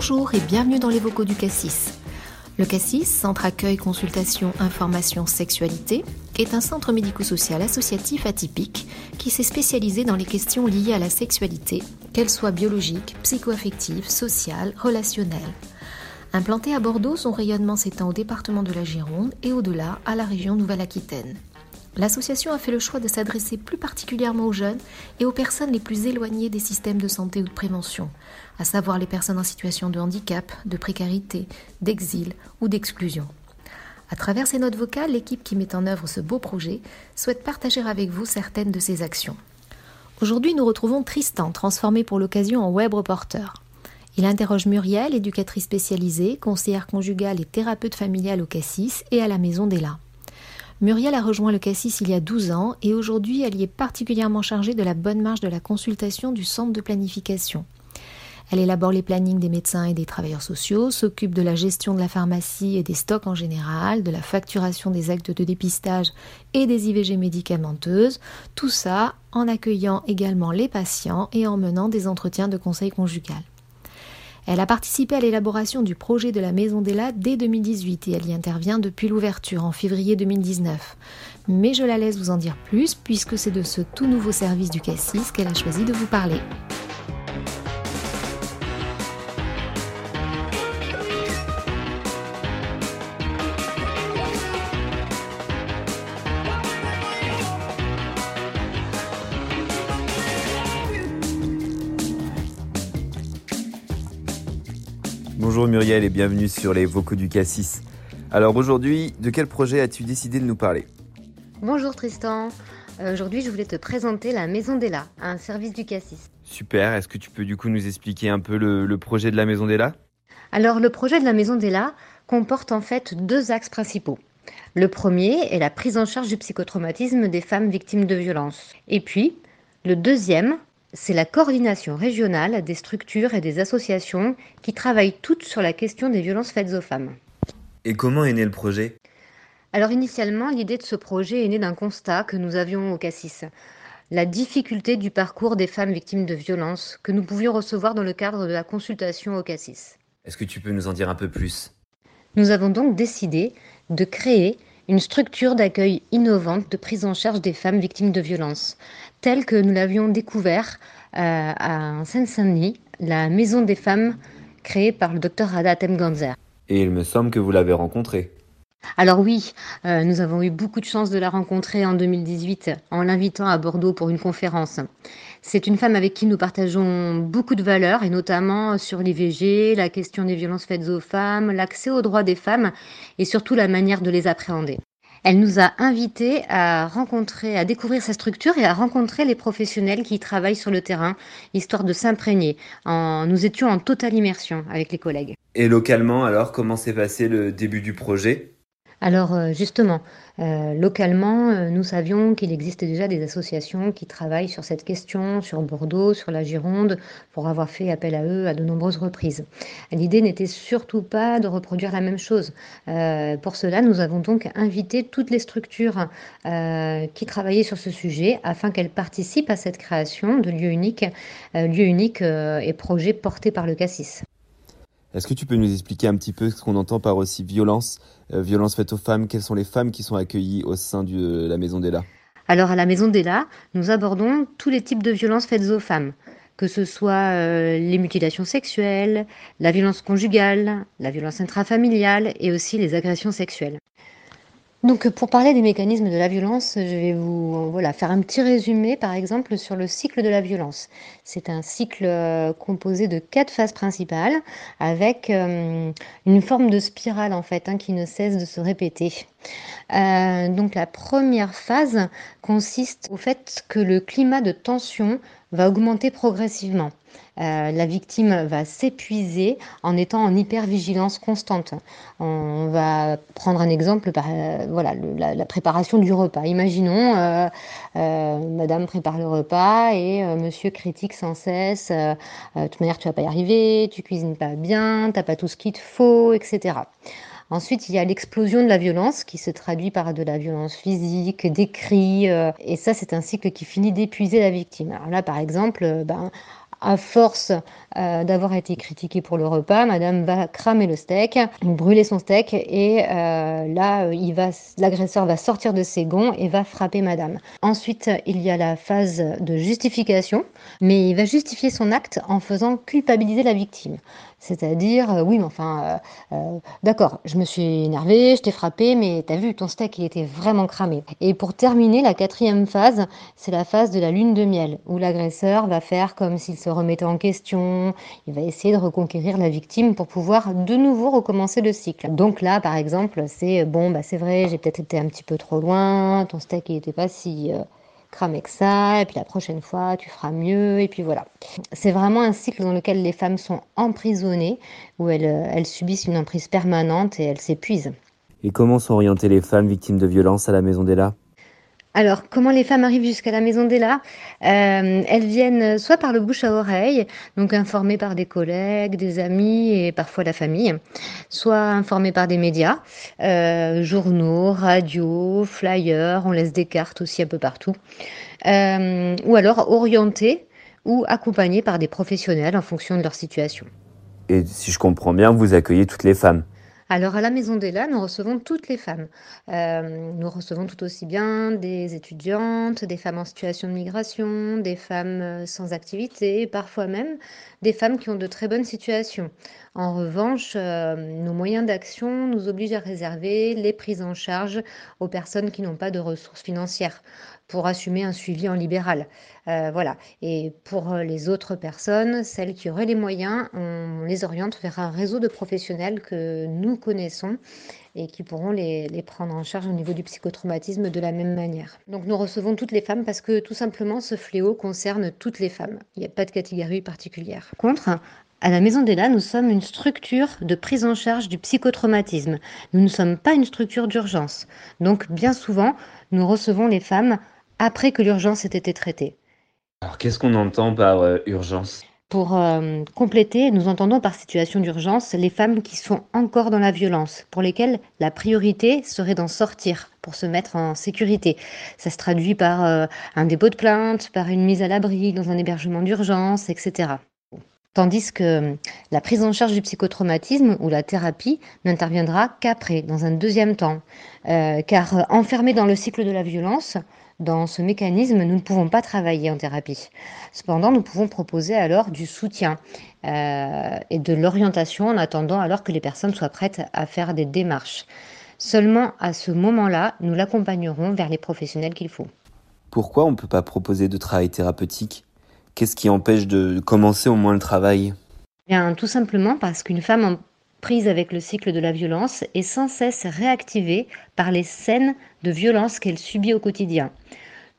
Bonjour et bienvenue dans les vocaux du Cassis. Le Cassis, Centre Accueil, Consultation, Information, Sexualité, est un centre médico-social associatif atypique qui s'est spécialisé dans les questions liées à la sexualité, qu'elles soient biologiques, psychoaffectives, sociales, relationnelles. Implanté à Bordeaux, son rayonnement s'étend au département de la Gironde et au-delà à la région Nouvelle-Aquitaine. L'association a fait le choix de s'adresser plus particulièrement aux jeunes et aux personnes les plus éloignées des systèmes de santé ou de prévention, à savoir les personnes en situation de handicap, de précarité, d'exil ou d'exclusion. À travers ces notes vocales, l'équipe qui met en œuvre ce beau projet souhaite partager avec vous certaines de ses actions. Aujourd'hui, nous retrouvons Tristan, transformé pour l'occasion en web reporter. Il interroge Muriel, éducatrice spécialisée, conseillère conjugale et thérapeute familiale au Cassis et à la Maison d'Ella. Muriel a rejoint le Cassis il y a 12 ans et aujourd'hui elle y est particulièrement chargée de la bonne marche de la consultation du centre de planification. Elle élabore les plannings des médecins et des travailleurs sociaux, s'occupe de la gestion de la pharmacie et des stocks en général, de la facturation des actes de dépistage et des IVG médicamenteuses, tout ça en accueillant également les patients et en menant des entretiens de conseil conjugal. Elle a participé à l'élaboration du projet de la Maison d'Ella dès 2018 et elle y intervient depuis l'ouverture en février 2019. Mais je la laisse vous en dire plus puisque c'est de ce tout nouveau service du Cassis qu'elle a choisi de vous parler. Bonjour Muriel et bienvenue sur les vocaux du Cassis. Alors aujourd'hui, de quel projet as-tu décidé de nous parler? Bonjour Tristan. Euh, aujourd'hui, je voulais te présenter la Maison d'Ella, un service du Cassis. Super, est-ce que tu peux du coup nous expliquer un peu le, projet de la Maison d'Ella Alors le projet de la Maison d'Ella comporte en fait deux axes principaux. Le premier est la prise en charge du psychotraumatisme des femmes victimes de violences. Et puis, le deuxième c'est la coordination régionale des structures et des associations qui travaillent toutes sur la question des violences faites aux femmes. Et comment est né le projet? Alors initialement, l'idée de ce projet est née d'un constat que nous avions au Cassis. La difficulté du parcours des femmes victimes de violences que nous pouvions recevoir dans le cadre de la consultation au Cassis. Est-ce que tu peux nous en dire un peu plus? Nous avons donc décidé de créer une structure d'accueil innovante de prise en charge des femmes victimes de violences, telle que nous l'avions découvert euh, à Seine-Saint-Denis, la maison des femmes créée par le docteur Rada Temganzer. Et il me semble que vous l'avez rencontrée. Alors oui, euh, nous avons eu beaucoup de chance de la rencontrer en 2018 en l'invitant à Bordeaux pour une conférence. C'est une femme avec qui nous partageons beaucoup de valeurs et notamment sur l'IVG, la question des violences faites aux femmes, l'accès aux droits des femmes et surtout la manière de les appréhender. Elle nous a invités à rencontrer, à découvrir sa structure et à rencontrer les professionnels qui travaillent sur le terrain, histoire de s'imprégner. Nous étions en totale immersion avec les collègues. Et localement, alors, comment s'est passé le début du projet? Alors euh, justement, euh, localement, euh, nous savions qu'il existait déjà des associations qui travaillent sur cette question, sur Bordeaux, sur la Gironde, pour avoir fait appel à eux à de nombreuses reprises. L'idée n'était surtout pas de reproduire la même chose. pour cela, nous avons donc invité toutes les structures qui travaillaient sur ce sujet afin qu'elles participent à cette création de lieux uniques, lieux uniques et projets portés par le CASSIS. Est-ce que tu peux nous expliquer un petit peu ce qu'on entend par aussi violence, euh, violence faite aux femmes? Quelles sont les femmes qui sont accueillies au sein de la Maison d'Ella? Alors à la Maison d'Ella, nous abordons tous les types de violences faites aux femmes, que ce soit euh, les mutilations sexuelles, la violence conjugale, la violence intrafamiliale et aussi les agressions sexuelles. Donc pour parler des mécanismes de la violence, je vais vous voilà, faire un petit résumé par exemple sur le cycle de la violence. C'est un cycle euh, composé de quatre phases principales avec euh, une forme de spirale en fait hein, qui ne cesse de se répéter. Euh, donc la première phase consiste au fait que le climat de tension va augmenter progressivement. Euh, la victime va s'épuiser en étant en hypervigilance constante. On va prendre un exemple, par, euh, voilà, la, préparation du repas. Imaginons, euh, Madame prépare le repas et Monsieur critique sans cesse. de toute manière, tu vas pas y arriver, tu cuisines pas bien, t'as pas tout ce qu'il te faut, etc. Ensuite, il y a l'explosion de la violence qui se traduit par de la violence physique, des cris. et ça, c'est un cycle qui finit d'épuiser la victime. Alors là, par exemple, ben, À force euh, d'avoir été critiquée pour le repas, madame va cramer le steak, brûler son steak et euh, là, l'agresseur va sortir de ses gonds et va frapper madame. Ensuite, il y a la phase de justification, mais il va justifier son acte en faisant culpabiliser la victime. C'est-à-dire, euh, oui, mais enfin, d'accord, je me suis énervée, je t'ai frappé, mais t'as vu, ton steak, il était vraiment cramé. Et pour terminer, la quatrième phase, c'est la phase de la lune de miel, où l'agresseur va faire comme s'il se remettait en question, il va essayer de reconquérir la victime pour pouvoir de nouveau recommencer le cycle. Donc là, par exemple, c'est, bon, bah c'est vrai, j'ai peut-être été un petit peu trop loin, ton steak, il était pas si cramer que ça, et puis la prochaine fois, tu feras mieux, et puis voilà. C'est vraiment un cycle dans lequel les femmes sont emprisonnées, où elles, euh, elles subissent une emprise permanente et elles s'épuisent. Et comment sont orientées les femmes victimes de violences à la Maison d'Ella alors, comment les femmes arrivent jusqu'à la maison d'Ella? Euh, Elles viennent soit par le bouche à oreille, donc informées par des collègues, des amis et parfois la famille, soit informées par des médias, euh, journaux, radios, flyers, on laisse des cartes aussi un peu partout, euh, ou alors orientées ou accompagnées par des professionnels en fonction de leur situation. Et si je comprends bien, vous accueillez toutes les femmes alors à la Maison d'Ella, nous recevons toutes les femmes. Euh, nous recevons tout aussi bien des étudiantes, des femmes en situation de migration, des femmes euh, sans activité, parfois même des femmes qui ont de très bonnes situations. En revanche, euh, nos moyens d'action nous obligent à réserver les prises en charge aux personnes qui n'ont pas de ressources financières pour assumer un suivi en libéral. Euh, voilà. Et pour euh, les autres personnes, celles qui auraient les moyens, on les oriente vers un réseau de professionnels que nous connaissons et qui pourront les, les, prendre en charge au niveau du psychotraumatisme de la même manière. Donc nous recevons toutes les femmes parce que tout simplement ce fléau concerne toutes les femmes. Il n'y a pas de catégorie particulière. Contre, à la Maison d'Ella, nous sommes une structure de prise en charge du psychotraumatisme. Nous ne sommes pas une structure d'urgence. Donc bien souvent, nous recevons les femmes après que l'urgence ait été traitée. Alors qu'est-ce qu'on entend par euh, urgence? Pour euh, compléter, nous entendons par situation d'urgence les femmes qui sont encore dans la violence, pour lesquelles la priorité serait d'en sortir pour se mettre en sécurité. Ça se traduit par euh, un dépôt de plainte, par une mise à l'abri dans un hébergement d'urgence, etc. Tandis que la prise en charge du psychotraumatisme ou la thérapie n'interviendra qu'après, dans un deuxième temps. car enfermé dans le cycle de la violence, dans ce mécanisme, nous ne pouvons pas travailler en thérapie. Cependant, nous pouvons proposer alors du soutien euh, et de l'orientation en attendant alors que les personnes soient prêtes à faire des démarches. Seulement à ce moment-là, nous l'accompagnerons vers les professionnels qu'il faut. Pourquoi on ne peut pas proposer de travail thérapeutique? Qu'est-ce qui empêche de commencer au moins le travail? Bien, Tout simplement parce qu'une femme prise avec le cycle de la violence, est sans cesse réactivée par les scènes de violence qu'elle subit au quotidien.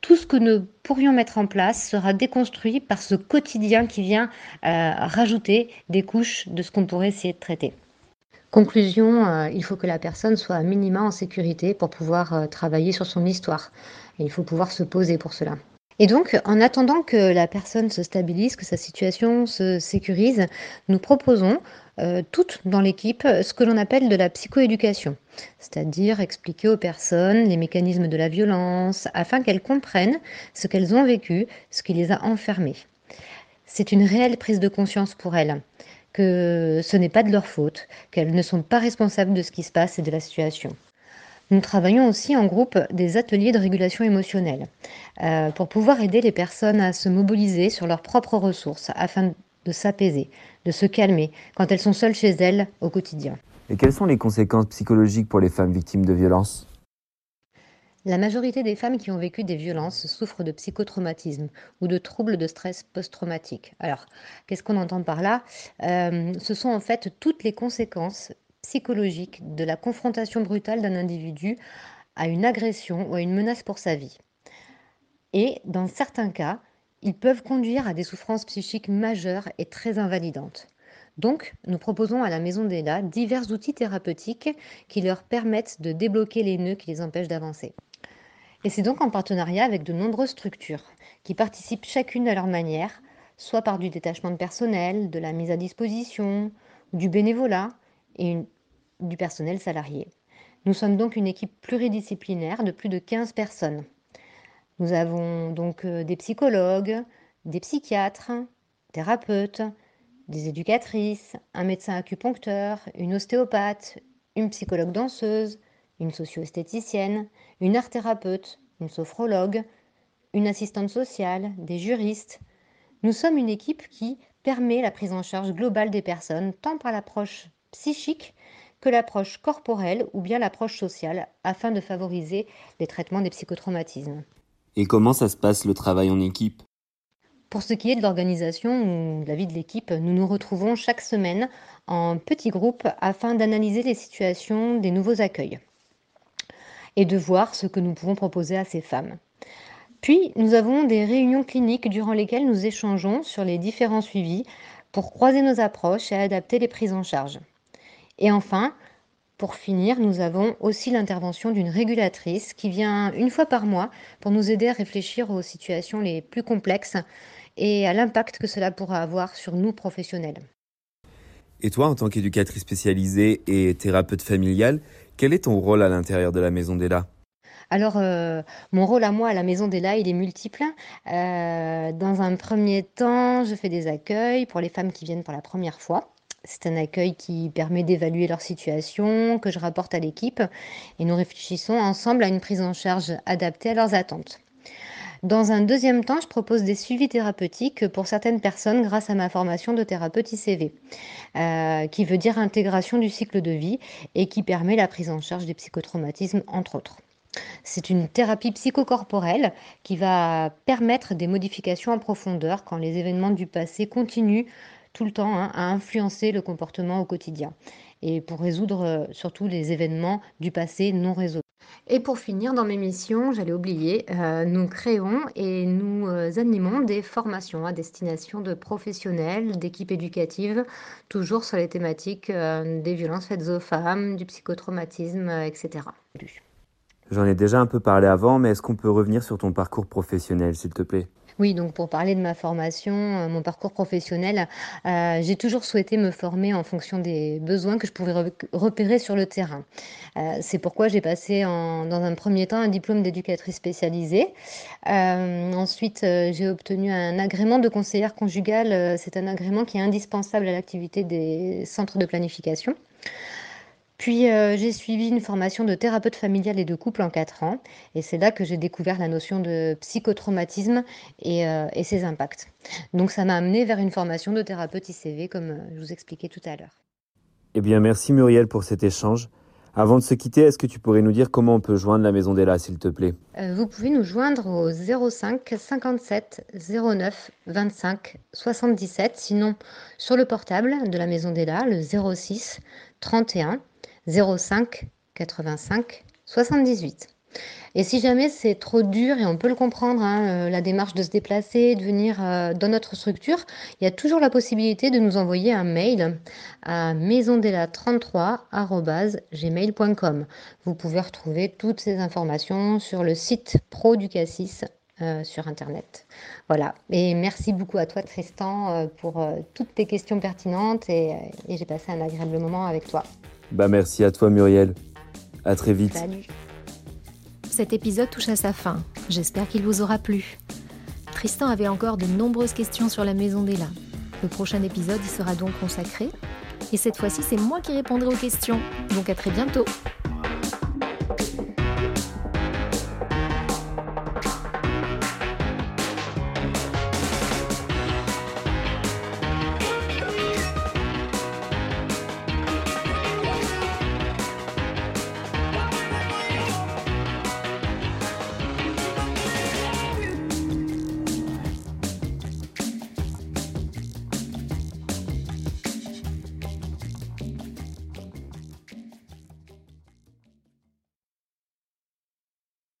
Tout ce que nous pourrions mettre en place sera déconstruit par ce quotidien qui vient euh, rajouter des couches de ce qu'on pourrait essayer de traiter. Conclusion, euh, il faut que la personne soit à minima en sécurité pour pouvoir euh, travailler sur son histoire. Il faut pouvoir se poser pour cela. Et donc, en attendant que la personne se stabilise, que sa situation se sécurise, nous proposons euh, toutes dans l'équipe ce que l'on appelle de la psychoéducation, c'est-à-dire expliquer aux personnes les mécanismes de la violence afin qu'elles comprennent ce qu'elles ont vécu, ce qui les a enfermées. C'est une réelle prise de conscience pour elles que ce n'est pas de leur faute, qu'elles ne sont pas responsables de ce qui se passe et de la situation. Nous travaillons aussi en groupe des ateliers de régulation émotionnelle euh, pour pouvoir aider les personnes à se mobiliser sur leurs propres ressources afin de s'apaiser, de se calmer quand elles sont seules chez elles au quotidien. Et quelles sont les conséquences psychologiques pour les femmes victimes de violences? La majorité des femmes qui ont vécu des violences souffrent de psychotraumatisme ou de troubles de stress post-traumatique. Alors, qu'est-ce qu'on entend par là? Euh, Ce sont en fait toutes les conséquences psychologique de la confrontation brutale d'un individu à une agression ou à une menace pour sa vie. Et dans certains cas, ils peuvent conduire à des souffrances psychiques majeures et très invalidantes. Donc, nous proposons à la Maison d'Ella divers outils thérapeutiques qui leur permettent de débloquer les nœuds qui les empêchent d'avancer. Et c'est donc en partenariat avec de nombreuses structures qui participent chacune à leur manière, soit par du détachement de personnel, de la mise à disposition, du bénévolat et du personnel salarié. Nous sommes donc une équipe pluridisciplinaire de plus de 15 personnes. Nous avons donc euh, des psychologues, des psychiatres, thérapeutes, des éducatrices, un médecin acupuncteur, une ostéopathe, une psychologue danseuse, une socio-esthéticienne, une art thérapeute, une sophrologue, une assistante sociale, des juristes. Nous sommes une équipe qui permet la prise en charge globale des personnes, tant par l'approche psychique que l'approche corporelle ou bien l'approche sociale, afin de favoriser les traitements des psychotraumatismes. Et comment ça se passe le travail en équipe? Pour ce qui est de l'organisation ou de la vie de l'équipe, nous nous retrouvons chaque semaine en petits groupes afin d'analyser les situations des nouveaux accueils et de voir ce que nous pouvons proposer à ces femmes. Puis, nous avons des réunions cliniques durant lesquelles nous échangeons sur les différents suivis pour croiser nos approches et adapter les prises en charge. Et enfin, pour finir, nous avons aussi l'intervention d'une régulatrice qui vient une fois par mois pour nous aider à réfléchir aux situations les plus complexes et à l'impact que cela pourra avoir sur nous professionnels. Et toi, en tant qu'éducatrice spécialisée et thérapeute familiale, quel est ton rôle à l'intérieur de la Maison d'Ella alors, euh, mon rôle à moi à la Maison d'Ella, il est multiple. Euh, dans un premier temps, je fais des accueils pour les femmes qui viennent pour la première fois. C'est un accueil qui permet d'évaluer leur situation, que je rapporte à l'équipe, et nous réfléchissons ensemble à une prise en charge adaptée à leurs attentes. Dans un deuxième temps, je propose des suivis thérapeutiques pour certaines personnes grâce à ma formation de thérapeute ICV, euh, qui veut dire intégration du cycle de vie et qui permet la prise en charge des psychotraumatismes, entre autres. C'est une thérapie psychocorporelle qui va permettre des modifications en profondeur quand les événements du passé continuent tout le temps hein, à influencer le comportement au quotidien et pour résoudre euh, surtout les événements du passé non résolus. Et pour finir, dans mes missions, j'allais oublier, euh, nous créons et nous euh, animons des formations à destination de professionnels, d'équipes éducatives, toujours sur les thématiques des violences faites aux femmes, du psychotraumatisme, etc. J'en ai déjà un peu parlé avant, mais est-ce qu'on peut revenir sur ton parcours professionnel, s'il te plaît? Oui, donc pour parler de ma formation, euh, mon parcours professionnel, euh, j'ai toujours souhaité me former en fonction des besoins que je pouvais repérer sur le terrain. Euh, c'est pourquoi j'ai passé dans un premier temps un diplôme d'éducatrice spécialisée. ensuite, j'ai obtenu un agrément de conseillère conjugale. c'est un agrément qui est indispensable à l'activité des centres de planification. Puis euh, j'ai suivi une formation de thérapeute familial et de couple en 4 ans. Et c'est là que j'ai découvert la notion de psychotraumatisme et, euh, et ses impacts. Donc ça m'a amené vers une formation de thérapeute ICV, comme euh, je vous expliquais tout à l'heure. Eh bien, merci Muriel pour cet échange. Avant de se quitter, est-ce que tu pourrais nous dire comment on peut joindre la Maison d'Ella, s'il te plaît? Vous pouvez nous joindre au 05 57 09 25 77, sinon sur le portable de la Maison d'Ella, le 06 31 05 85 78. Et si jamais c'est trop dur, et on peut le comprendre, hein, euh, la démarche de se déplacer, de venir euh, dans notre structure, il y a toujours la possibilité de nous envoyer un mail à maisondela33.gmail.com. Vous pouvez retrouver toutes ces informations sur le site pro du Cassis euh, sur Internet. Voilà. Et merci beaucoup à toi, Tristan, pour toutes tes questions pertinentes et j'ai passé un agréable moment avec toi. Bah merci à toi Muriel. À très vite. Cet épisode touche à sa fin. J'espère qu'il vous aura plu. Tristan avait encore de nombreuses questions sur la maison d'Ella. Le prochain épisode y sera donc consacré. Et cette fois-ci, c'est moi qui répondrai aux questions. Donc à très bientôt.